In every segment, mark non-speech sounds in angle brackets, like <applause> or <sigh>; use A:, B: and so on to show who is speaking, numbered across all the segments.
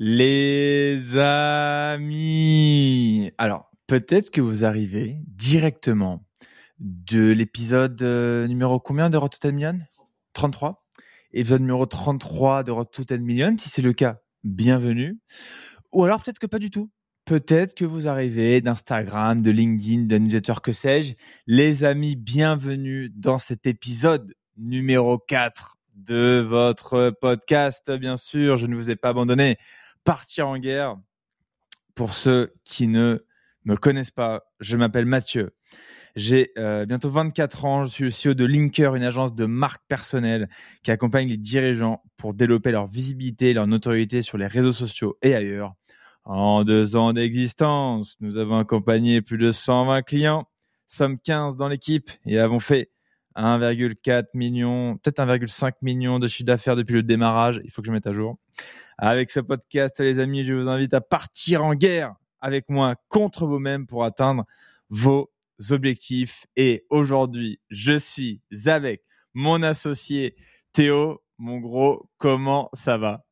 A: Les amis, alors peut-être que vous arrivez directement de l'épisode euh, numéro combien de 10 Million 33 Épisode numéro 33 de 10 Million. Si c'est le cas, bienvenue. Ou alors peut-être que pas du tout. Peut-être que vous arrivez d'Instagram, de LinkedIn, de newsletter, que sais-je. Les amis, bienvenue dans cet épisode numéro 4 de votre podcast. Bien sûr, je ne vous ai pas abandonné partir en guerre. Pour ceux qui ne me connaissent pas, je m'appelle Mathieu. J'ai euh, bientôt 24 ans. Je suis le CEO de Linker, une agence de marque personnelle qui accompagne les dirigeants pour développer leur visibilité, leur notoriété sur les réseaux sociaux et ailleurs. En deux ans d'existence, nous avons accompagné plus de 120 clients, sommes 15 dans l'équipe et avons fait 1,4 million, peut-être 1,5 million de chiffre d'affaires depuis le démarrage. Il faut que je mette à jour. Avec ce podcast, les amis, je vous invite à partir en guerre avec moi contre vous-même pour atteindre vos objectifs. Et aujourd'hui, je suis avec mon associé Théo. Mon gros, comment ça va?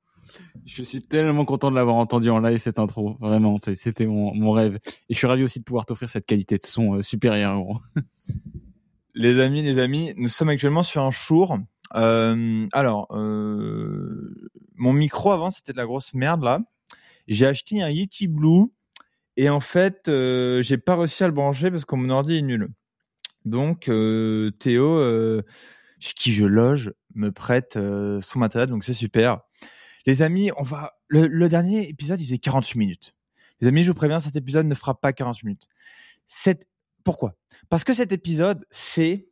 B: Je suis tellement content de l'avoir entendu en live cette intro. Vraiment, c'était mon, rêve. Et je suis ravi aussi de pouvoir t'offrir cette qualité de son euh, supérieure. <laughs>
A: Les amis, les amis, nous sommes actuellement sur un show euh, alors, euh, mon micro avant c'était de la grosse merde là. J'ai acheté un Yeti Blue et en fait euh, j'ai pas réussi à le brancher parce que mon ordi est nul. Donc Théo, chez qui je loge, me prête son matériel donc c'est super. Les amis, on va le, dernier épisode il faisait 48 minutes. Les amis, je vous préviens, cet épisode ne fera pas 48 minutes. Pourquoi? Parce que cet épisode, c'est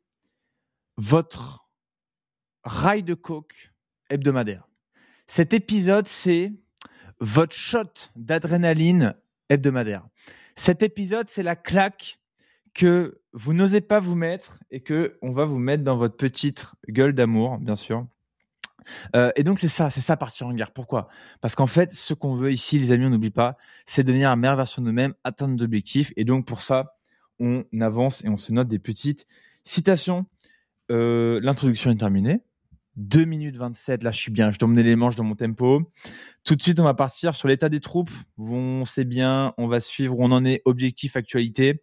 A: votre rail de coke hebdomadaire. Cet épisode, c'est votre shot d'adrénaline hebdomadaire. Cet épisode, c'est la claque que vous n'osez pas vous mettre et que on va vous mettre dans votre petite gueule d'amour, bien sûr. Euh, et donc c'est ça, c'est ça partir en guerre. Pourquoi? Parce qu'en fait, ce qu'on veut ici, les amis, on n'oublie pas, c'est devenir la meilleure version de nous-mêmes, atteindre nos objectifs. Et donc pour ça, on avance et on se note des petites citations. Euh, L'introduction est terminée. 2 minutes 27, là je suis bien, je dois mener les manches dans mon tempo. Tout de suite, on va partir sur l'état des troupes. On sait bien, on va suivre où on en est, objectif, actualité.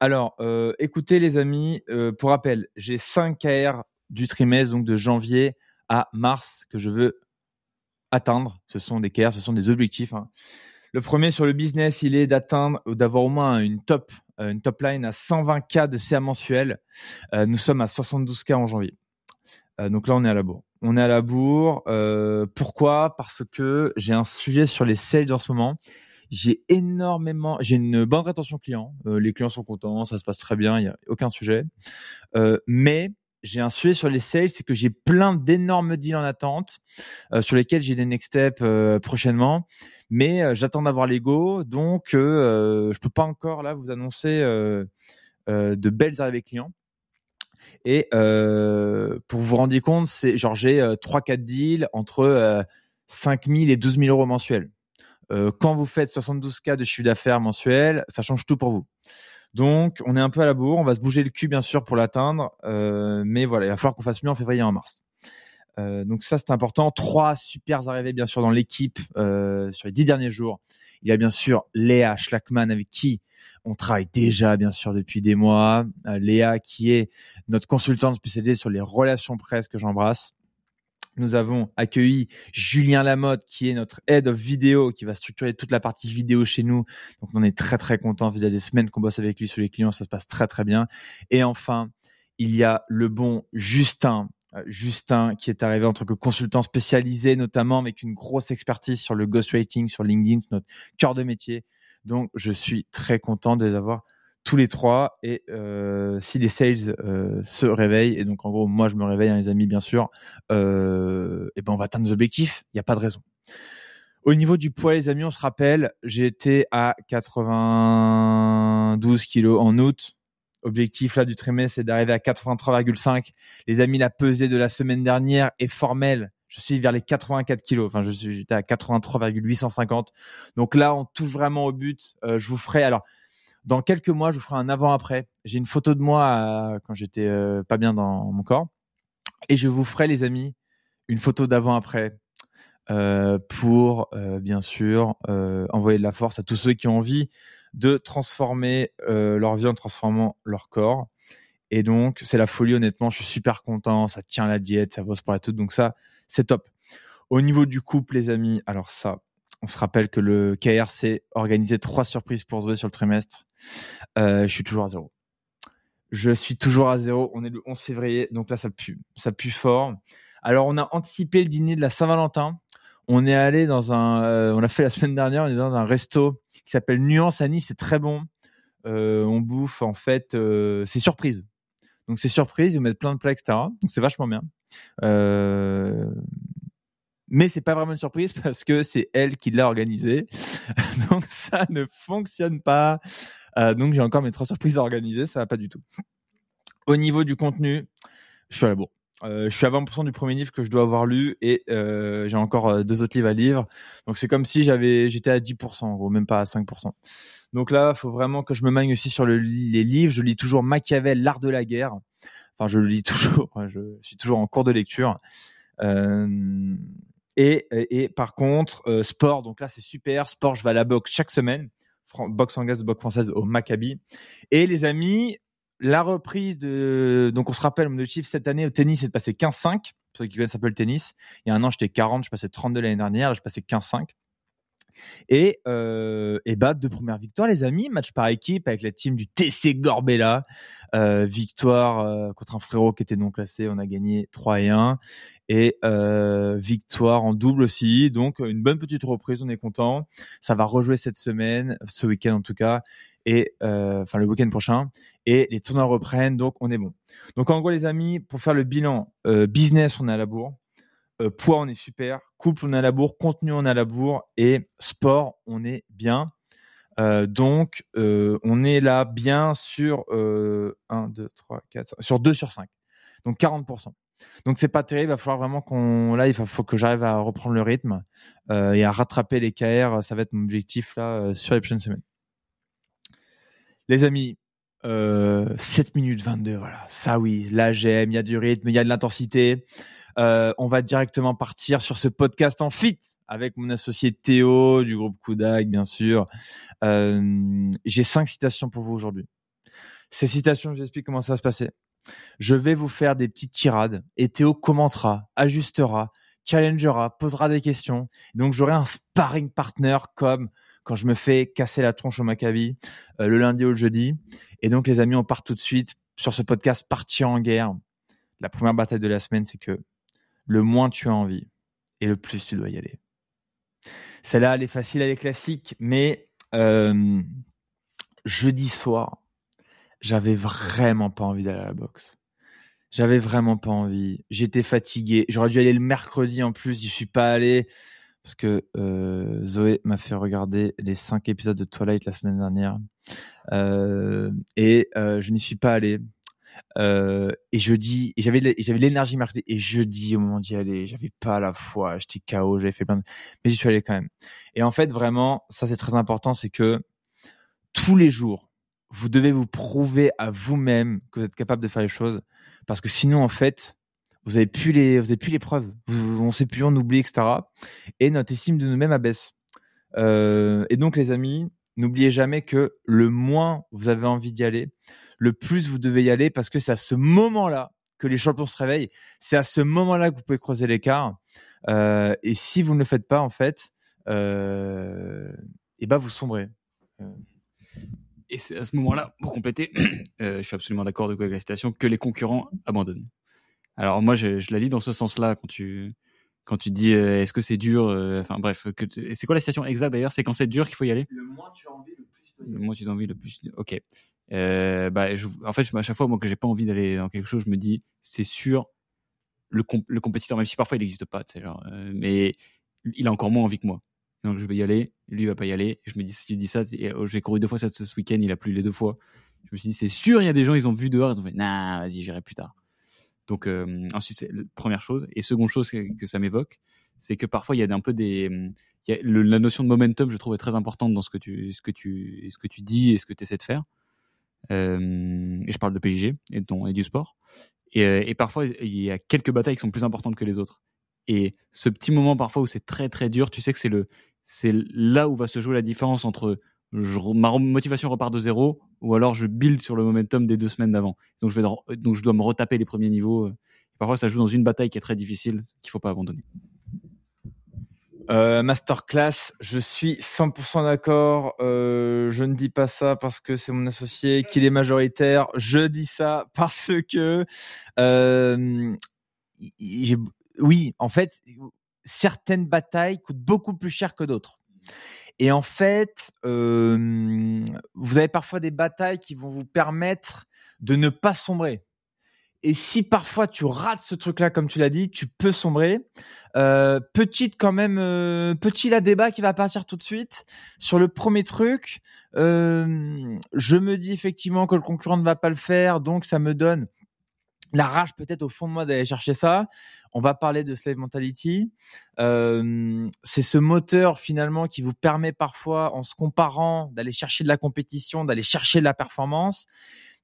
A: Alors, euh, écoutez les amis, euh, pour rappel, j'ai 5 KR du trimestre, donc de janvier à mars, que je veux atteindre. Ce sont des KR, ce sont des objectifs. Hein. Le premier sur le business, il est d'atteindre d'avoir au moins une top, une top line à 120 k de CA mensuel. nous sommes à 72 k en janvier. Euh, donc là, on est à la bourre. On est à la bourre. Euh, pourquoi? Parce que j'ai un sujet sur les sales en ce moment. J'ai énormément, j'ai une bonne rétention client. Euh, les clients sont contents, ça se passe très bien, il y a aucun sujet. mais j'ai un sujet sur les sales, c'est que j'ai plein d'énormes deals en attente sur lesquels j'ai des next steps prochainement. Mais j'attends d'avoir l'ego, donc je peux pas encore là vous annoncer de belles arrivées clients. Et euh, pour vous rendre compte, c'est genre j'ai euh, 3-4 deals entre euh, 5 000 et 12 000 euros mensuels. Euh, quand vous faites 72 cas de chiffre d'affaires mensuel, ça change tout pour vous. Donc, on est un peu à la bourre. On va se bouger le cul, bien sûr, pour l'atteindre. Euh, mais voilà, il va falloir qu'on fasse mieux en février et en mars. Euh, donc ça, c'est important. Trois super arrivées, bien sûr, dans l'équipe euh, sur les dix derniers jours. Il y a bien sûr Léa Schlackman avec qui on travaille déjà bien sûr depuis des mois. Euh, Léa qui est notre consultante spécialisée sur les relations presse que j'embrasse. Nous avons accueilli Julien Lamotte, qui est notre head of vidéo, qui va structurer toute la partie vidéo chez nous. Donc, on est très, très content. Il y a des semaines qu'on bosse avec lui sur les clients. Ça se passe très, très bien. Et enfin, il y a le bon Justin, Justin, qui est arrivé en tant que consultant spécialisé, notamment avec une grosse expertise sur le ghostwriting, sur LinkedIn, c'est notre cœur de métier. Donc, je suis très content de les avoir tous les trois. Et euh, si les sales euh, se réveillent, et donc en gros, moi je me réveille, hein, les amis, bien sûr, euh, et ben on va atteindre nos objectifs. Il n'y a pas de raison. Au niveau du poids, les amis, on se rappelle, été à 92 kilos en août. Objectif là du trimestre, c'est d'arriver à 83,5. Les amis, la pesée de la semaine dernière est formelle. Je suis vers les 84 kilos. Enfin, je suis j'étais à 83,850. Donc là, on touche vraiment au but. Euh, je vous ferai alors dans quelques mois, je vous ferai un avant-après. J'ai une photo de moi euh, quand j'étais euh, pas bien dans mon corps, et je vous ferai, les amis, une photo d'avant-après pour pour, euh, bien sûr, euh, envoyer de la force à tous ceux qui ont envie de transformer euh, leur vie en transformant leur corps. Et donc, c'est la folie, honnêtement. Je suis super content. Ça tient la diète, ça va se pour la tout. Donc ça, c'est top. Au niveau du couple, les amis, alors ça, on se rappelle que le KRC organisé trois surprises pour Zoé sur le trimestre. Euh, je suis toujours à zéro. Je suis toujours à zéro. On est le 11 février, donc là, ça pue. Ça pue fort. Alors, on a anticipé le dîner de la Saint-Valentin. On est allé dans un, euh, on l'a fait la semaine dernière, on est dans un resto qui s'appelle Nuance à Nice. C'est très bon. Euh, on bouffe, en fait, euh, c'est surprise. Donc, c'est surprise. Ils vous mettent plein de plats, etc. Donc, c'est vachement bien. Euh, mais c'est pas vraiment une surprise <laughs> parce que c'est elle qui l'a organisé. <laughs> donc ça ne fonctionne pas. Euh, donc j'ai encore mes trois surprises à organiser, ça va pas du tout. Au niveau du contenu, je suis à la bourre. Euh, je suis à 20% du premier livre que je dois avoir lu et euh, j'ai encore euh, deux autres livres à lire. Donc c'est comme si j'avais, j'étais à 10% en gros, même pas à 5%. Donc là, il faut vraiment que je me magne aussi sur le, les livres. Je lis toujours Machiavel, l'art de la guerre. Enfin, je le lis <laughs> toujours. Je suis toujours en cours de lecture. Et, et, par contre, sport, donc là c'est super. Sport, je vais à la boxe chaque semaine. Fran boxe anglaise, boxe française au Maccabi. Et les amis, la reprise de. Donc on se rappelle, mon objectif cette année au tennis, c'est de passer 15-5. Pour ceux qui connaissent un peu le tennis. Il y a un an, j'étais 40, je passais 32 l'année dernière, je passais 15-5. Et, euh, et bah, deux premières victoires, les amis. Match par équipe avec la team du TC Gorbella. Euh, victoire euh, contre un frérot qui était non classé. On a gagné 3 et 1. Et victoire en double aussi. Donc, une bonne petite reprise. On est content. Ça va rejouer cette semaine, ce week-end en tout cas. Et enfin, le week-end prochain. Et les tournois reprennent. Donc, on est bon. Donc, en gros, les amis, pour faire le bilan business, on est à la bourre. Poids, on est super. Couple, on à la bourre. Contenu, on à la bourre. Et sport, on est bien. Euh, donc, euh, on est là bien sur euh, 1, 2, 3, 4, sur 2 sur 5. Donc 40%. Donc c'est pas terrible, il va falloir vraiment qu'on là il faut, que j'arrive à reprendre le rythme euh, et à rattraper les KR, ça va être mon objectif là sur les prochaines semaines. Les amis, euh, 7 minutes 22, voilà. Ça oui, là j'aime, il y a du rythme, il y a de l'intensité. Euh, on va directement partir sur ce podcast en fit avec mon associé Théo du groupe Kudak, bien sûr. Euh, J'ai cinq citations pour vous aujourd'hui. Ces citations, je vous explique comment ça va se passer. Je vais vous faire des petites tirades et Théo commentera, ajustera, challengera, posera des questions. Donc j'aurai un sparring partner comme quand je me fais casser la tronche au Maccabi euh, le lundi ou le jeudi. Et donc les amis, on part tout de suite sur ce podcast Partir en guerre. La première bataille de la semaine, c'est que le moins tu as envie et le plus tu dois y aller. Celle-là, elle est facile, elle est classique, mais euh, jeudi soir, j'avais vraiment pas envie d'aller à la boxe. J'avais vraiment pas envie. J'étais fatigué. J'aurais dû aller le mercredi en plus. Je suis pas allé parce que euh, Zoé m'a fait regarder les cinq épisodes de Twilight la semaine dernière euh, et je n'y suis pas allé. Euh, et jeudi, et j'avais j'avais l'énergie mercredi et jeudi au moment d'y aller, j'avais pas la foi, j'étais KO, j'avais fait plein de mais j'y suis allé quand même. Et en fait vraiment, ça c'est très important, c'est que tous les jours, vous devez vous prouver à vous-même que vous êtes capable de faire les choses parce que sinon en fait, vous avez plus les vous avez plus les preuves, vous, on sait plus, on oublie etc. Et notre estime de nous-mêmes abaisse. Euh, et donc les amis, n'oubliez jamais que le moins vous avez envie d'y aller, le plus vous devez y aller parce que c'est à ce moment-là que les champions se réveillent. C'est à ce moment-là que vous pouvez creuser l'écart. Euh, et si vous ne le faites pas, en fait, euh, et ben vous sombrez. Euh.
B: Et c'est à ce moment-là, pour compléter, <clears throat> euh, je suis absolument d'accord avec la citation, que les concurrents abandonnent. Alors moi, je, je la lis dans ce sens-là quand tu quand tu dis euh, est-ce que c'est dur, euh, enfin bref, c'est quoi la citation exacte d'ailleurs? C'est quand c'est dur qu'il faut y aller?
A: Le moins tu as envie, le plus.
B: Le moins tu as envie, le plus. Ok. Euh, bah, je, en fait, je, à chaque fois, moi, que j'ai pas envie d'aller dans quelque chose, je me dis, c'est sûr, le, comp le compétiteur, même si parfois il n'existe pas, euh, mais il a encore moins envie que moi. Donc, je vais y aller, lui, il va pas y aller. Je me dis, si tu dis ça, oh, j'ai couru deux fois ce, ce week-end, il a plu les deux fois. Je me suis dit, c'est sûr, il y a des gens, ils ont vu dehors, ils ont fait, nah, vas-y, j'irai plus tard. Donc, euh, ensuite, c'est première chose. Et seconde chose que, ça m'évoque, c'est que parfois, il y a un peu des, la notion de momentum, je trouve, est très importante dans ce que tu, ce que tu, ce que tu dis et ce que tu essaies de faire. Euh, et je parle de PJG et, du sport. Et, euh, et, parfois, il y a quelques batailles qui sont plus importantes que les autres. Et ce petit moment parfois où c'est très très dur, tu sais que c'est le c'est là où va se jouer la différence entre ma motivation repart de zéro ou alors je build sur le momentum des deux semaines d'avant. Donc je vais donc je dois me retaper les premiers niveaux. Parfois ça joue dans une bataille qui est très difficile qu'il faut pas abandonner.
A: Euh, masterclass, je suis 100% d'accord. Euh, je ne dis pas ça parce que c'est mon associé, qu'il est majoritaire. Je dis ça <laughs> parce que, euh, oui, en fait, certaines batailles coûtent beaucoup plus cher que d'autres. Et en fait, vous avez parfois des batailles qui vont vous permettre de ne pas sombrer. Et si parfois tu rates ce truc-là, comme tu l'as dit, tu peux sombrer. Euh, petite quand même, euh, petit la débat qui va partir tout de suite sur le premier truc. Euh, je me dis effectivement que le concurrent ne va pas le faire, donc ça me donne la rage peut-être au fond de moi d'aller chercher ça. On va parler de slave mentality. Euh, c'est ce moteur finalement qui vous permet parfois, en se comparant, d'aller chercher de la compétition, d'aller chercher de la performance.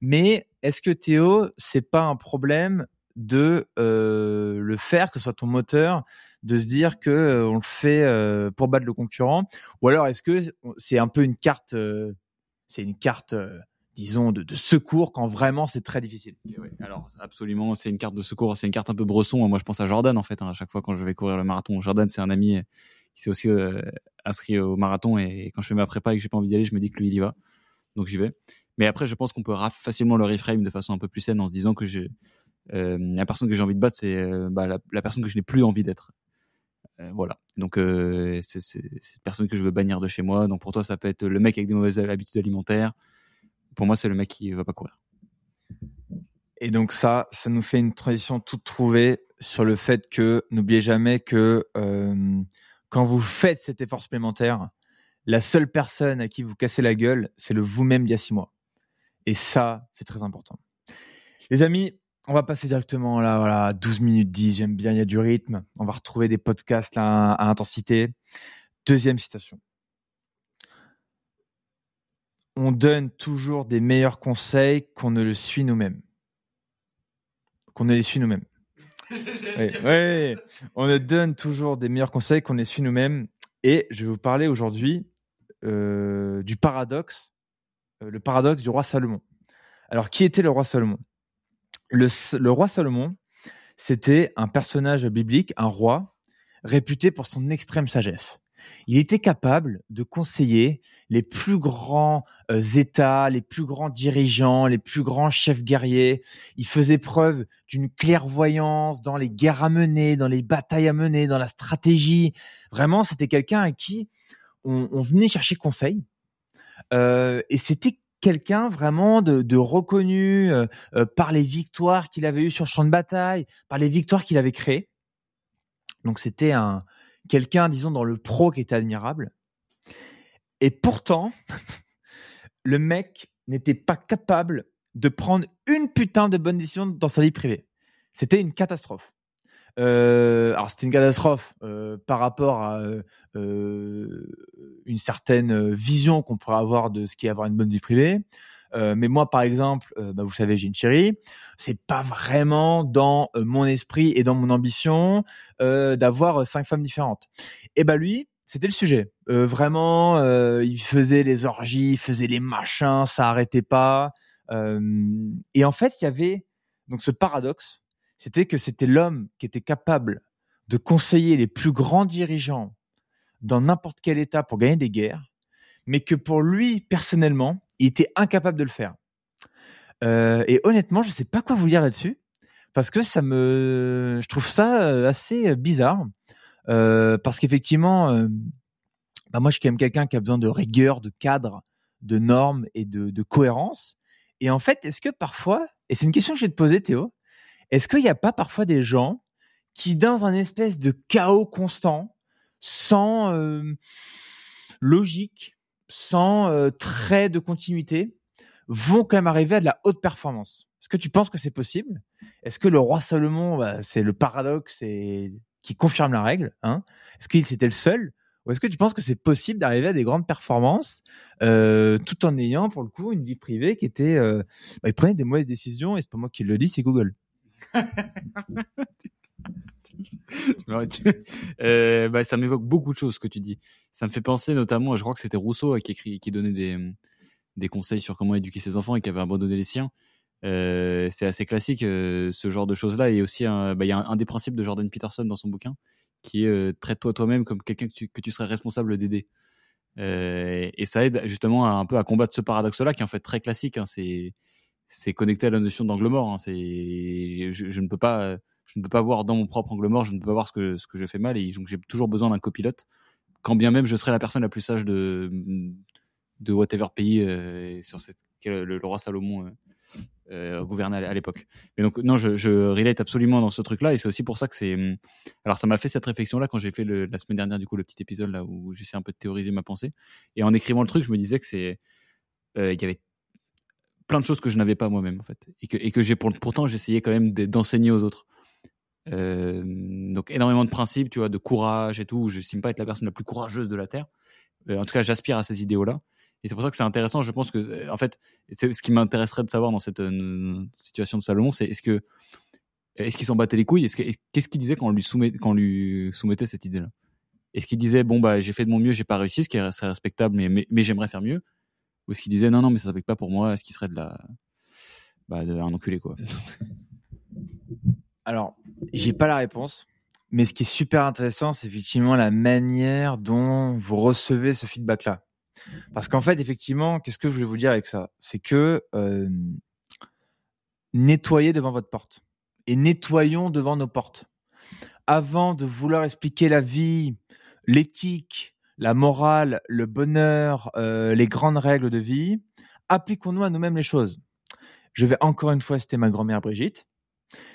A: Mais est-ce que Théo, c'est pas un problème de euh, le faire, que ce soit ton moteur, de se dire que euh, on le fait euh, pour battre le concurrent, ou alors est-ce que c'est un peu une carte, c'est une carte, disons, de, secours quand vraiment c'est très difficile?
B: Alors absolument, c'est une carte de secours, c'est une carte un peu bresson. Moi, je pense à Jordan en fait. Hein, à chaque fois quand je vais courir le marathon, Jordan, c'est un ami qui s'est aussi inscrit au marathon et quand je fais ma prépa et que j'ai pas envie d'y aller, je me dis que lui il y va, donc j'y vais. Mais après, je pense qu'on peut facilement le reframe de façon un peu plus saine en se disant que euh, la personne que j'ai envie de battre, c'est euh, bah, la, personne que je n'ai plus envie d'être. Euh, voilà. Donc, c'est cette personne que je veux bannir de chez moi. Donc, pour toi, ça peut être le mec avec des mauvaises habitudes alimentaires. Pour moi, c'est le mec qui va pas courir.
A: Et donc ça, ça nous fait une transition toute trouvée sur le fait que n'oubliez jamais que quand vous faites cet effort supplémentaire, la seule personne à qui vous cassez la gueule, c'est le vous-même d'il y a six mois. Et ça, c'est très important. Les amis, on va passer directement là, voilà, 12 minutes 10, j'aime bien, il y a du rythme. On va retrouver des podcasts là, à intensité. Deuxième citation. On donne toujours des meilleurs conseils qu'on ne le suit nous-mêmes. Qu'on ne les suit nous-mêmes. <laughs> oui, oui, on ne donne toujours des meilleurs conseils qu'on ne les suit nous-mêmes. Et je vais vous parler aujourd'hui euh, du paradoxe le paradoxe du roi Salomon. Alors, qui était le roi Salomon? Le, le, roi Salomon, c'était un personnage biblique, un roi, réputé pour son extrême sagesse. Il était capable de conseiller les plus grands euh, États, les plus grands dirigeants, les plus grands chefs guerriers. Il faisait preuve d'une clairvoyance dans les guerres à mener, dans les batailles à mener, dans la stratégie. Vraiment, c'était quelqu'un à qui on, on venait chercher conseil. Euh, et c'était quelqu'un vraiment de, reconnu euh, euh, par les victoires qu'il avait eues sur champ de bataille, par les victoires qu'il avait créées. Donc c'était un quelqu'un, disons, dans le pro qui était admirable. Et pourtant, <laughs> le mec n'était pas capable de prendre une putain de bonne décision dans sa vie privée. C'était une catastrophe. Euh, alors c'était une catastrophe euh, par rapport à euh, une certaine vision qu'on pourrait avoir de ce qui est avoir une bonne vie privée. Euh, mais moi, par exemple, euh, bah, vous savez, j'ai une chérie. C'est pas vraiment dans mon esprit et dans mon ambition d'avoir cinq femmes différentes. Et bah lui, c'était le sujet. vraiment, il faisait les orgies, il faisait les machins, ça arrêtait pas. et en fait, il y avait donc ce paradoxe c'était que c'était l'homme qui était capable de conseiller les plus grands dirigeants dans n'importe quel État pour gagner des guerres, mais que pour lui, personnellement, il était incapable de le faire. Euh, et honnêtement, je ne sais pas quoi vous dire là-dessus, parce que ça me, je trouve ça euh, assez bizarre, euh, parce qu'effectivement, bah moi, je suis quand même quelqu'un qui a besoin de rigueur, de cadre, de normes et de, de cohérence. Et en fait, est-ce que parfois, et c'est une question que je vais te poser, Théo, est-ce qu'il n'y a pas parfois des gens qui, dans un espèce de chaos constant, sans euh, logique, sans euh, trait de continuité, vont quand même arriver à de la haute performance? Est-ce que tu penses que c'est possible? Est-ce que le roi Salomon, bah, c'est le paradoxe qui confirme la règle hein? Est-ce qu'il c'était le seul? Ou est-ce que tu penses que c'est possible d'arriver à des grandes performances euh, tout en ayant pour le coup une vie privée qui était, euh, bah, il prenait des mauvaises décisions et c'est pas moi qui le dis, c'est Google. <laughs>
B: euh, bah, ça m'évoque beaucoup de choses que tu dis. Ça me fait penser notamment, je crois que c'était Rousseau qui écrit, qui donnait des, des conseils sur comment éduquer ses enfants et qui avait abandonné les siens. Euh, c'est assez classique euh, ce genre de choses-là. Et aussi, bah, il y a un, des principes de Jordan Peterson dans son bouquin qui est traite-toi toi-même comme quelqu'un que tu, que serais responsable d'aider. et ça aide justement un peu à combattre ce paradoxe-là qui est en fait très classique. Hein. c'est c'est connecté à la notion d'angle mort. Hein. C'est je, ne peux pas je ne peux pas voir dans mon propre angle mort, je ne peux pas voir ce que, ce que je fais mal et donc j'ai toujours besoin d'un copilote, quand bien même je serais la personne la plus sage de, de whatever pays euh, sur cette, le, roi Salomon euh, euh, gouvernait à l'époque. Mais donc non, je, je relate absolument dans ce truc-là et c'est aussi pour ça que c'est. Alors ça m'a fait cette réflexion-là quand j'ai fait le, la semaine dernière du coup le petit épisode là où j'essaie un peu de théoriser ma pensée et en écrivant le truc, je me disais que c'est euh, il y avait plein de choses que je n'avais pas moi-même en fait et que, et que j'ai pourtant j'essayais quand même d'enseigner aux autres. Euh, donc énormément de principes, tu vois, de courage et tout. Je n'estime pas être la personne la plus courageuse de la terre. Euh, en tout cas, j'aspire à ces idéaux-là. Et c'est pour ça que c'est intéressant. Je pense que, euh, en fait, c'est ce qui m'intéresserait de savoir dans cette situation de Salomon, c'est est-ce que est-ce qu'il s'en battait les couilles? Qu'est-ce qu'il disait quand on lui, soumettait cette idée-là? Est-ce qu'il disait bon bah j'ai fait de mon mieux, j'ai pas réussi, ce qui serait respectable, mais, mais, j'aimerais faire mieux? Ou est-ce qu'il disait non non mais ça s'applique pas pour moi Est-ce qu'il serait de la bah, un enculé quoi <laughs>
A: Alors, j'ai pas la réponse, mais ce qui est super intéressant, c'est effectivement la manière dont vous recevez ce feedback-là. Parce qu'en fait, effectivement, qu'est-ce que je voulais vous dire avec ça? C'est que euh, nettoyez devant votre porte et nettoyons devant nos portes. Avant de vouloir expliquer la vie, l'éthique, la morale, le bonheur, euh, les grandes règles de vie, appliquons-nous à nous-mêmes les choses. Je vais encore une fois citer ma grand-mère Brigitte.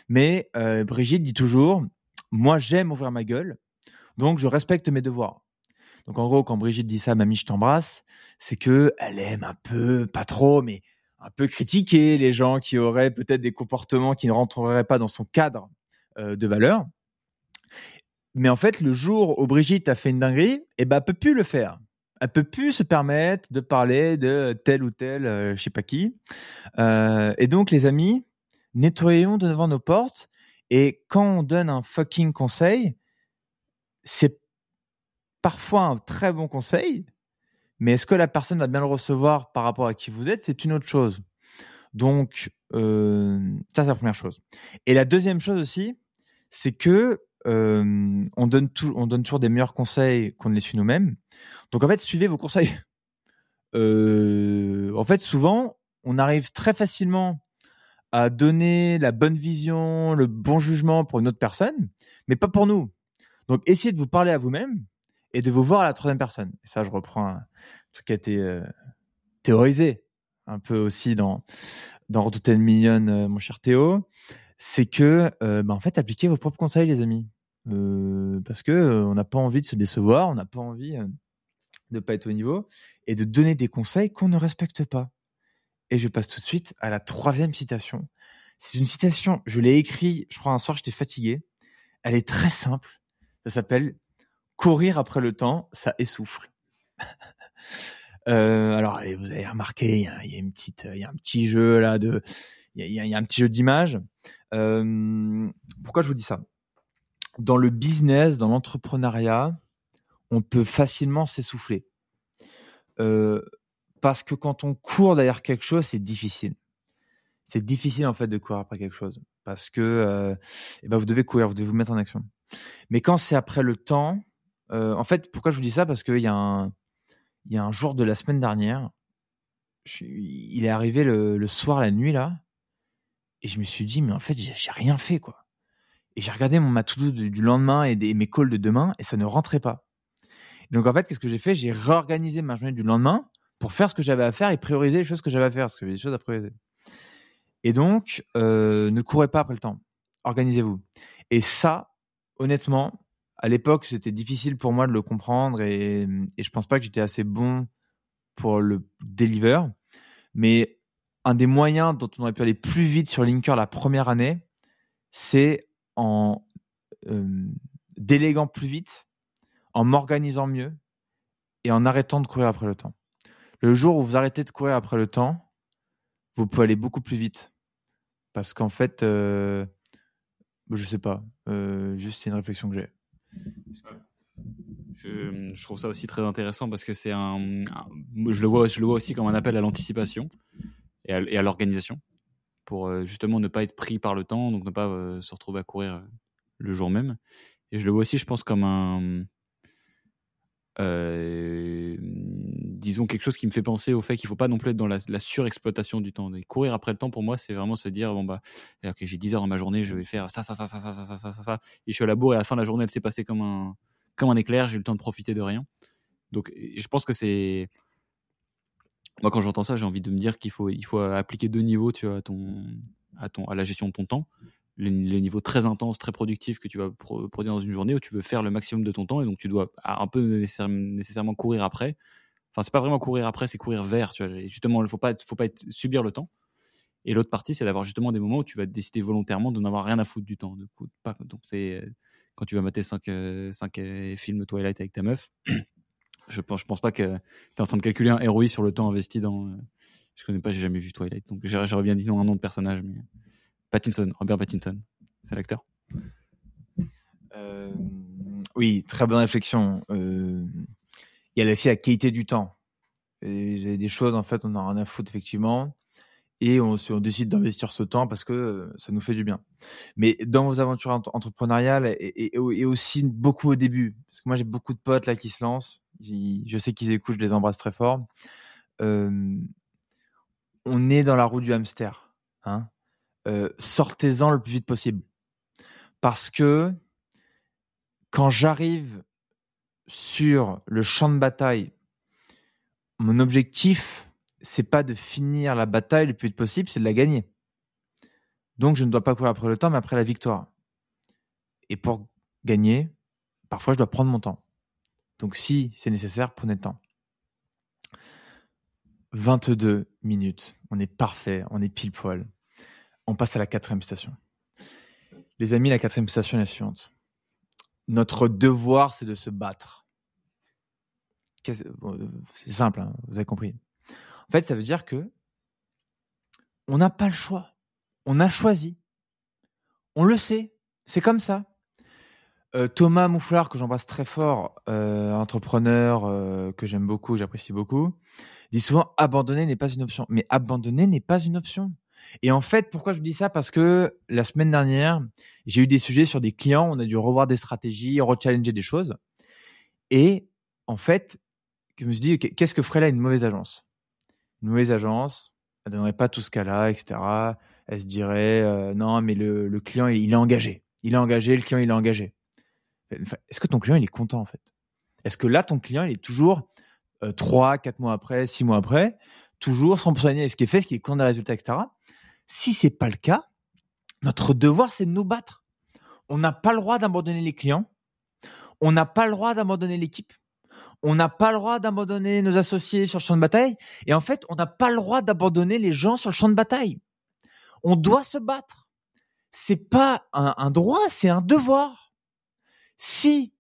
A: Mais euh, Brigitte dit toujours, moi j'aime ouvrir ma gueule, donc je respecte mes devoirs. Donc en gros, quand Brigitte dit ça, mamie, je t'embrasse, c'est que elle aime un peu, pas trop, mais un peu critiquer les gens qui auraient peut-être des comportements qui ne rentreraient pas dans son cadre euh, de valeur. Mais en fait, le jour où Brigitte a fait une dinguerie, eh ben, elle peut plus le faire. Elle peut plus se permettre de parler de tel ou tel, euh, je sais pas qui. et donc, les amis, nettoyons devant nos portes. Et quand on donne un fucking conseil, c'est parfois un très bon conseil, mais est-ce que la personne va bien le recevoir par rapport à qui vous êtes? C'est une autre chose. Donc, euh, ça, c'est la première chose. Et la deuxième chose aussi, c'est que euh, on, donne on donne toujours des meilleurs conseils qu'on ne les suit nous-mêmes. Donc, en fait, suivez vos conseils. <laughs> Euh, en fait, souvent, on arrive très facilement à donner la bonne vision, le bon jugement pour une autre personne, mais pas pour nous. Donc, essayez de vous parler à vous-même et de vous voir à la troisième personne. Et ça, je reprends un truc qui a été euh, théorisé un peu aussi dans dans Redouter Million, euh, mon cher Théo. C'est que, euh, bah, en fait, appliquez vos propres conseils, les amis, parce que on n'a pas envie de se décevoir, on n'a pas envie de pas être au niveau et de donner des conseils qu'on ne respecte pas. Et je passe tout de suite à la troisième citation. C'est une citation, je l'ai écrite, je crois un soir, j'étais fatigué. Elle est très simple. Ça s'appelle Courir après le temps, ça essouffle. <laughs> euh, alors, vous avez remarqué, il y, a, une petite, il y a un petit jeu là de, il y il y a un petit jeu d'image. Euh, pourquoi je vous dis ça? Dans le business, dans l'entrepreneuriat, on peut facilement s'essouffler. Euh, parce que quand on court derrière quelque chose, c'est difficile. C'est difficile en fait de courir après quelque chose parce que euh, eh ben vous devez courir, vous devez vous mettre en action. Mais quand c'est après le temps, euh, en fait, pourquoi je vous dis ça? Parce qu'il y a un y a un jour de la semaine dernière, il est arrivé le, soir, la nuit là, et je me suis dit mais en fait j'ai rien fait quoi. Et j'ai regardé mon matoudou du, du lendemain et, mes calls de demain et ça ne rentrait pas. donc en fait, qu'est-ce que j'ai fait? J'ai réorganisé ma journée du lendemain pour faire ce que j'avais à faire et prioriser les choses que j'avais à faire, parce que j'avais des choses à prioriser. Et donc, euh, ne courez pas après le temps. Organisez-vous. Et ça, honnêtement, à l'époque, c'était difficile pour moi de le comprendre et, et je pense pas que j'étais assez bon pour le deliver. Mais un des moyens dont on aurait pu aller plus vite sur Linker la première année, c'est en euh, déléguant plus vite, en m'organisant mieux et en arrêtant de courir après le temps. Le jour où vous arrêtez de courir après le temps, vous pouvez aller beaucoup plus vite. Parce qu'en fait, euh, je sais pas, Euh, juste, c'est une réflexion que j'ai.
B: Je, trouve ça aussi très intéressant parce que c'est un, je le vois, je le vois aussi comme un appel à l'anticipation et à l'organisation pour justement ne pas être pris par le temps, donc ne pas euh, se retrouver à courir le jour même. Et je le vois aussi, je pense, comme un, euh, disons quelque chose qui me fait penser au fait qu'il faut pas non plus être dans la, la surexploitation du temps. Et courir après le temps, pour moi, c'est vraiment se dire bon bah, ok, j'ai 10 heures dans ma journée, je vais faire ça, ça, ça, ça, ça, ça, ça, ça, ça, ça. et je suis à la bourre et à la fin de la journée, elle s'est passée comme un, comme un éclair, j'ai eu le temps de profiter de rien. Donc, je pense que c'est. Moi, quand j'entends ça, j'ai envie de me dire qu'il faut, appliquer deux niveaux à, la gestion de ton temps. Le, le niveau très intense, très productif que tu vas pro- produire dans une journée où tu veux faire le maximum de ton temps et donc tu dois un peu nécessaire- nécessairement courir après. Enfin, c'est pas vraiment courir après, c'est courir vers. Justement, il être- faut pas subir le temps. Et l'autre partie, c'est d'avoir justement des moments où tu vas décider volontairement de n'avoir rien à foutre du temps. Donc, c'est euh, quand tu vas mater 5 films Twilight avec ta meuf. Je pense, je pense pas que tu es en train de calculer un ROI sur le temps investi dans. euh, je connais pas, j'ai jamais vu Twilight. Donc j'aurais bien dit non, un nom de personnage. Mais... Pattinson, Robert Pattinson. C'est l'acteur.
A: Euh, oui, très bonne réflexion. Euh, il y a aussi la qualité du temps. Et des choses, en fait, on a rien à foutre, effectivement. Et on, décide d'investir ce temps parce que euh, ça nous fait du bien. Mais dans vos aventures ent- entrepreneuriales et, aussi beaucoup au début, parce que moi j'ai beaucoup de potes là qui se lancent, je sais qu'ils écoutent, je les embrasse très fort. Euh, on est dans la roue du hamster. Hein Euh, Sortez-en le plus vite possible. Parce que quand j'arrive sur le champ de bataille, mon objectif, c'est pas de finir la bataille le plus vite possible, c'est de la gagner. Donc, je ne dois pas courir après le temps, mais après la victoire. Et pour gagner, parfois, je dois prendre mon temps. Donc, si c'est nécessaire, prenez le temps. 22 minutes. On est parfait, on est pile poil. On passe à la quatrième station. Les amis, la quatrième station est la suivante. Notre devoir, c'est de se battre. C'est simple, hein, vous avez compris. En fait, ça veut dire que on n'a pas le choix. On a choisi. On le sait. C'est comme ça. Euh, Thomas Mouflard, que j'embrasse très fort, euh, entrepreneur euh, que j'aime beaucoup, j'apprécie beaucoup, dit souvent abandonner n'est pas une option. Mais abandonner n'est pas une option. Et en fait, pourquoi je vous dis ça? Parce que la semaine dernière, j'ai eu des sujets sur des clients, on a dû revoir des stratégies, rechallenger des choses. Et en fait, je me suis dit, qu'est-ce que ferait là une mauvaise agence? Une mauvaise agence, elle donnerait pas tout ce a, etc. Elle se dirait, euh, non, mais le, le client, il, est engagé. Il est engagé, le client, il est engagé. Enfin, Est-ce que ton client, il est content, en fait? Est-ce que là, ton client, il est toujours euh, 3, 4 mois après, 6 mois après, toujours 100% aligné ce qui est fait, ce qui est content des résultats, etc. Si c'est pas le cas, notre devoir, c'est de nous battre. On n'a pas le droit d'abandonner les clients. On n'a pas le droit d'abandonner l'équipe. On n'a pas le droit d'abandonner nos associés sur le champ de bataille. Et en fait, on n'a pas le droit d'abandonner les gens sur le champ de bataille. On doit se battre. C'est pas un, droit, c'est un devoir. Si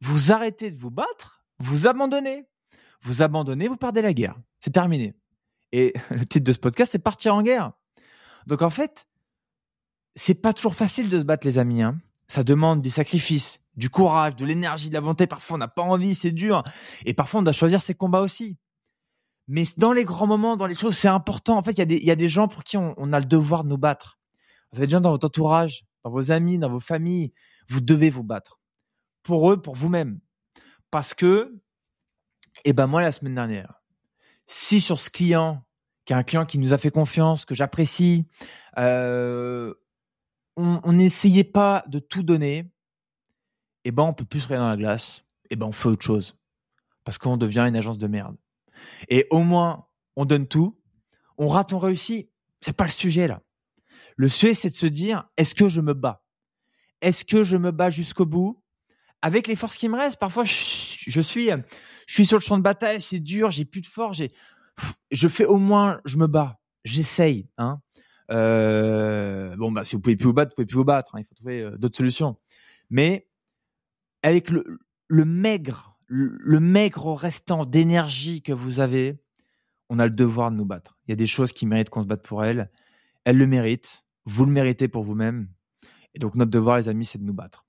A: vous arrêtez de vous battre, vous abandonnez. Vous abandonnez, vous perdez la guerre. C'est terminé. Et <laughs> le titre de ce podcast, c'est partir en guerre. Donc en fait, c'est pas toujours facile de se battre, les amis. hein. Ça demande du sacrifice, du courage, de l'énergie, de la volonté. Parfois, on n'a pas envie, c'est dur. Et parfois, on doit choisir ses combats aussi. Mais dans les grands moments, dans les choses, c'est important. En fait, il y, a des- gens pour qui on, a le devoir de nous battre. Vous avez des gens dans votre entourage, dans vos amis, dans vos familles. Vous devez vous battre. Pour eux, pour vous-même. Parce que, eh ben moi, la semaine dernière, si sur ce client, qui est un client qui nous a fait confiance, que j'apprécie, euh, on n'essayait pas de tout donner, eh ben on peut plus se regarder dans la glace, eh ben on fait autre chose. Parce qu'on devient une agence de merde. Et au moins, on donne tout, on rate, on réussit. C'est pas le sujet là. Le sujet, c'est de se dire, est-ce que je me bats? Est-ce que je me bats jusqu'au bout? Avec les forces qui me restent, parfois je, suis, je suis sur le champ de bataille, c'est dur, j'ai plus de force, je fais au moins, je me bats, j'essaye. Hein. Euh, bon, bah, si vous pouvez plus vous battre, vous pouvez plus vous battre. hein, il faut trouver euh, d'autres solutions. Mais avec le, maigre, le, maigre restant d'énergie que vous avez, on a le devoir de nous battre. Il y a des choses qui méritent qu'on se batte pour elles. Elles le méritent. Vous le méritez pour vous-même. Et donc notre devoir, les amis, c'est de nous battre.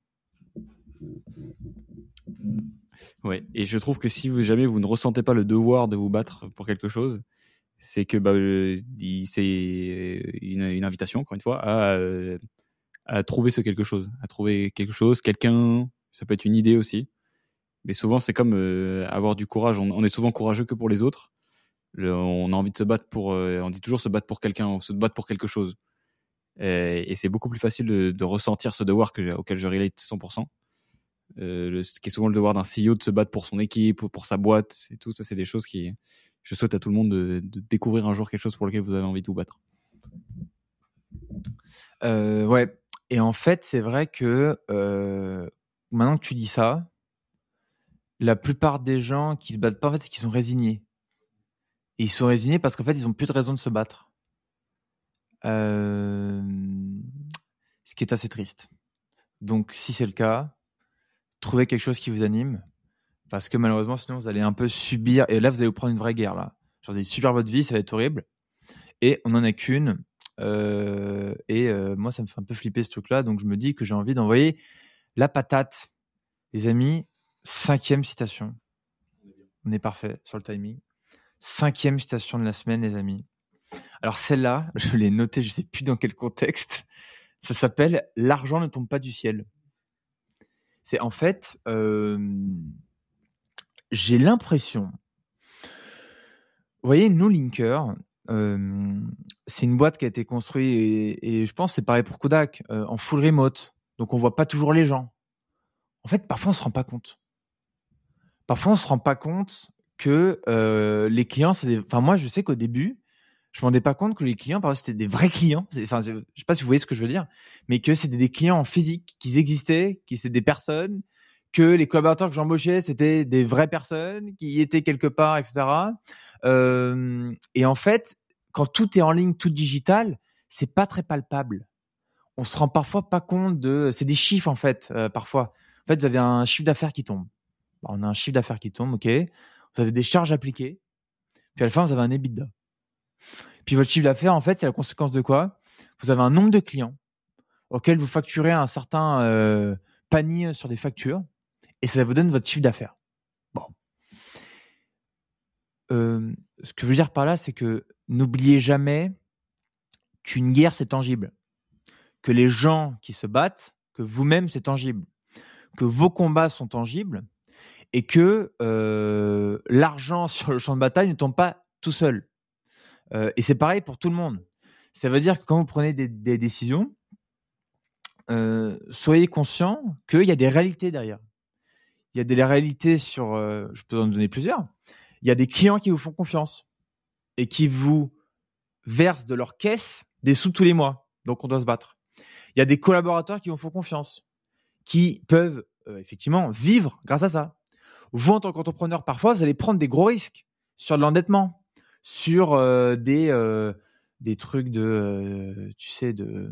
B: Ouais, et je trouve que si jamais vous ne ressentez pas le devoir de vous battre pour quelque chose, c'est que bah, euh, c'est une, une, invitation, encore une fois, à, euh, à trouver ce quelque chose, à trouver quelque chose, quelqu'un, ça peut être une idée aussi. Mais souvent, c'est comme euh, avoir du courage. On, est souvent courageux que pour les autres. on a envie de se battre pour. on dit toujours se battre pour quelqu'un, se battre pour quelque chose. Et, c'est beaucoup plus facile de, de, ressentir ce devoir que, auquel je relate 100%. Euh, qui est souvent le devoir d'un CEO de se battre pour son équipe, pour sa boîte et tout. Ça, c'est des choses qui, je souhaite à tout le monde de, découvrir un jour quelque chose pour lequel vous avez envie de vous battre.
A: Euh, ouais. Et en fait, c'est vrai que euh, maintenant que tu dis ça, la plupart des gens qui se battent pas, en fait, c'est qu'ils sont résignés. Et ils sont résignés parce qu'en fait, ils ont plus de raison de se battre. ce qui est assez triste. Donc, si c'est le cas, trouvez quelque chose qui vous anime. Parce que malheureusement, sinon, vous allez un peu subir. Et là, vous allez vous prendre une vraie guerre. Là. Genre, vous allez subir votre vie, ça va être horrible. Et on n'en a qu'une. Euh, et euh, moi, ça me fait un peu flipper ce truc-là. Donc, je me dis que j'ai envie d'envoyer la patate. Les amis, cinquième citation. On est parfait sur le timing. Cinquième citation de la semaine, les amis. Alors, celle-là, <laughs> je l'ai notée, je ne sais plus dans quel contexte. Ça s'appelle L'argent ne tombe pas du ciel. C'est en fait, j'ai l'impression. Vous voyez, nous, Linker, c'est une boîte qui a été construite et, je pense c'est pareil pour Kodak en full remote. Donc on voit pas toujours les gens. En fait, parfois on se rend pas compte. Parfois on se rend pas compte que les clients, c'est enfin moi je sais qu'au début, je me rendais pas compte que les clients, par c'était des vrais clients. Enfin, je sais pas si vous voyez ce que je veux dire, mais que c'était des clients en physique, qu'ils existaient, qui c'était des personnes, que les collaborateurs que j'embauchais, c'était des vraies personnes qui étaient quelque part, etc. Euh, et en fait, quand tout est en ligne, tout digital, c'est pas très palpable. On se rend parfois pas compte de, c'est des chiffres en fait, euh, parfois. En fait, vous avez un chiffre d'affaires qui tombe. on a un chiffre d'affaires qui tombe, ok. Vous avez des charges appliquées. Puis à la fin, vous avez un EBITDA. Puis votre chiffre d'affaires, en fait, c'est la conséquence de quoi? Vous avez un nombre de clients auxquels vous facturez un certain euh, panier sur des factures et ça vous donne votre chiffre d'affaires. Bon. Euh, ce que je veux dire par là, c'est que n'oubliez jamais qu'une guerre, c'est tangible. Que les gens qui se battent, que vous-même, c'est tangible. Que vos combats sont tangibles et que euh, l'argent <laughs> sur le champ de bataille ne tombe pas tout seul. Euh, et c'est pareil pour tout le monde. Ça veut dire que quand vous prenez des, décisions, euh, soyez conscient qu'il y a des réalités derrière. Il y a des réalités sur, je peux en donner plusieurs. Il y a des clients qui vous font confiance et qui vous versent de leur caisse des sous tous les mois. Donc on doit se battre. Il y a des collaborateurs qui vous font confiance, qui peuvent effectivement vivre grâce à ça. Vous, en tant qu'entrepreneur, parfois, vous allez prendre des gros risques sur de l'endettement, sur euh, des euh, des trucs de euh, tu sais de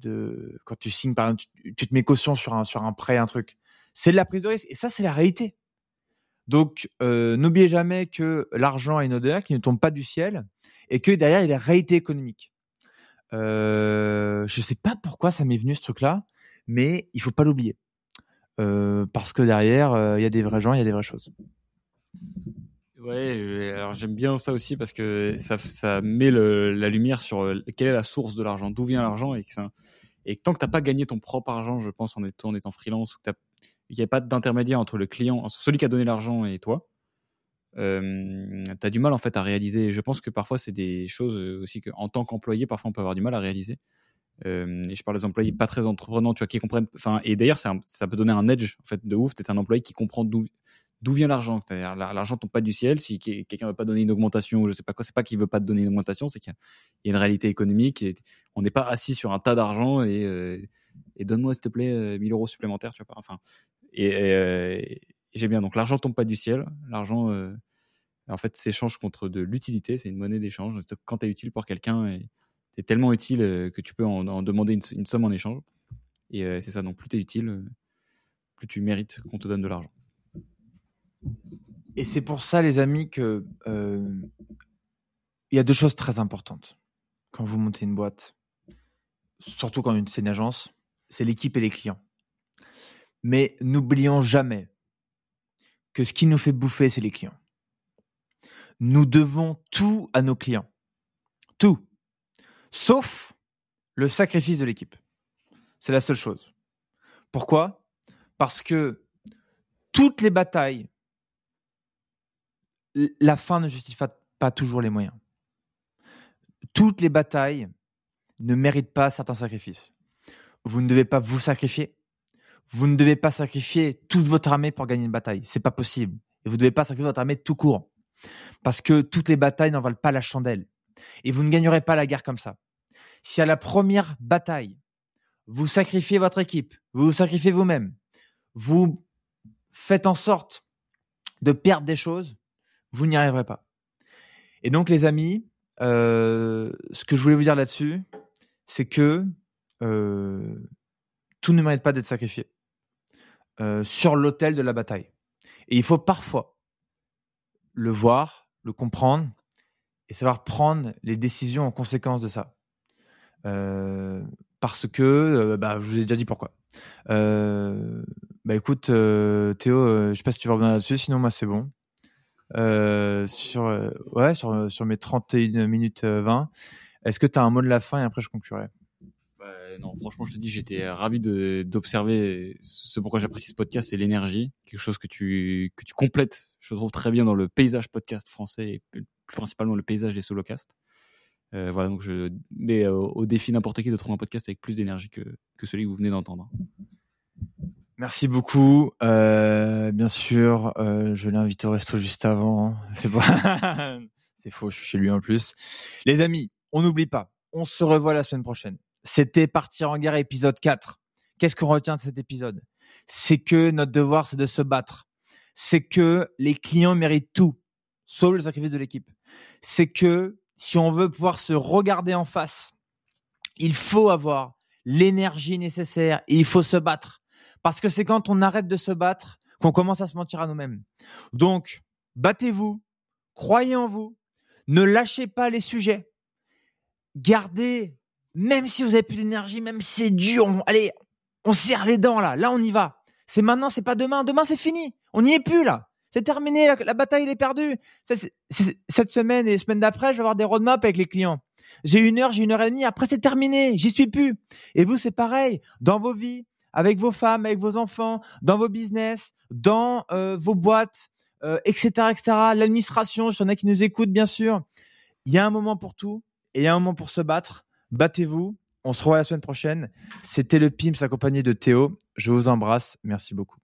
A: de quand tu signes par exemple, tu, te mets caution sur un sur un prêt un truc. C'est de la prise de risque et ça c'est la réalité. Donc n'oubliez jamais que l'argent a une odeur qui ne tombe pas du ciel et que derrière il y a la réalité économique euh, je sais pas pourquoi ça m'est venu ce truc là mais il faut pas l'oublier. Parce que derrière il y a des vrais gens il y a des vraies choses.
B: Ouais, alors j'aime bien ça aussi parce que ça, ça met la lumière sur euh, quelle est la source de l'argent, d'où vient l'argent et que tant que t'as pas gagné ton propre argent, je pense en étant, en freelance, qu'il n'y a pas d'intermédiaire entre le client, celui qui a donné l'argent et toi, euh, tu as du mal en fait à réaliser. Je pense que parfois c'est des choses aussi qu'en tant qu'employé, parfois on peut avoir du mal à réaliser. Euh, et je parle des employés pas très entreprenants, tu vois, qui comprennent. Enfin, et d'ailleurs, ça peut donner un edge en fait de ouf. T'es un employé qui comprend d'où d'où vient l'argent L'argent tombe pas du ciel. Si quelqu'un veut pas donner une augmentation, je sais pas quoi, c'est pas qu'il veut pas te donner une augmentation, c'est qu'il y, a une réalité économique. Et on n'est pas assis sur un tas d'argent et, euh, et donne-moi s'il te plaît 1000 euh, euros supplémentaires, tu vois pas. Enfin, et, euh, j'aime bien. Donc l'argent tombe pas du ciel. L'argent, en fait, s'échange contre de l'utilité. C'est une monnaie d'échange. Quand tu es utile pour quelqu'un, tu es tellement utile que tu peux en, demander une, somme en échange. Et c'est ça. Donc plus tu es utile, plus tu mérites qu'on te donne de l'argent.
A: Et c'est pour ça, les amis, que euh, il y a deux choses très importantes quand vous montez une boîte, surtout quand c'est une agence. c'est l'équipe et les clients. Mais n'oublions jamais que ce qui nous fait bouffer, c'est les clients. Nous devons tout à nos clients. Tout. Sauf le sacrifice de l'équipe. C'est la seule chose. Pourquoi? Parce que toutes les batailles, la fin ne justifie pas toujours les moyens. Toutes les batailles ne méritent pas certains sacrifices. Vous ne devez pas vous sacrifier. Vous ne devez pas sacrifier toute votre armée pour gagner une bataille. C'est pas possible. Et vous ne devez pas sacrifier votre armée tout court. Parce que toutes les batailles n'en valent pas la chandelle. Et vous ne gagnerez pas la guerre comme ça. Si à la première bataille, vous sacrifiez votre équipe, vous vous sacrifiez vous-même, vous faites en sorte de perdre des choses, vous n'y arriverez pas. Et donc, les amis, euh, ce que je voulais vous dire là-dessus, c'est que euh, tout ne mérite pas d'être sacrifié euh, sur l'autel de la bataille. Et il faut parfois le voir, le comprendre et savoir prendre les décisions en conséquence de ça. parce que, bah, je vous ai déjà dit pourquoi. bah écoute, Théo, je sais pas si tu vas revenir là-dessus, sinon moi c'est bon. Euh, sur, euh, ouais, sur, sur mes 31 minutes 20. Euh, Est-ce que tu as un mot de la fin et après je conclurai?
B: Non, franchement, je te dis, j'étais ravi d'observer ce pourquoi j'apprécie ce podcast, c'est l'énergie, quelque chose que tu, que tu complètes, je trouve très bien dans le paysage podcast français et plus principalement le paysage des solocasts. Euh, voilà, donc je mets au défi n'importe qui de trouver un podcast avec plus d'énergie que, que celui que vous venez d'entendre.
A: Merci beaucoup. Euh, bien sûr, euh, je l'invite au resto juste avant. <laughs> <laughs> C'est faux, je suis chez lui en plus. Les amis, on n'oublie pas, on se revoit la semaine prochaine. C'était Partir en guerre épisode 4. Qu'est-ce qu'on retient de cet épisode? C'est que notre devoir, c'est de se battre. C'est que les clients méritent tout, sauf le sacrifice de l'équipe. C'est que si on veut pouvoir se regarder en face, il faut avoir l'énergie nécessaire et il faut se battre. Parce que c'est quand on arrête de se battre qu'on commence à se mentir à nous-mêmes. Donc, battez-vous, croyez en vous, ne lâchez pas les sujets. Gardez, même si vous avez plus d'énergie, même si c'est dur, allez, on serre les dents là, là on y va. C'est maintenant, c'est pas demain. Demain c'est fini, on n'y est plus là. C'est terminé, la, bataille elle est perdue. cette semaine et les semaines d'après, je vais avoir des roadmaps avec les clients. J'ai une heure, j'ai une heure et demie. Après, c'est terminé. J'y suis plus. Et vous, c'est pareil. Dans vos vies, avec vos femmes, avec vos enfants, dans vos business, dans euh, vos boîtes, etc., euh, etc. L'administration, il y en a qui nous écoutent, bien sûr. Il y a un moment pour tout et il y a un moment pour se battre. Battez-vous. On se revoit la semaine prochaine. C'était le PIMS accompagné de Théo. Je vous embrasse. Merci beaucoup.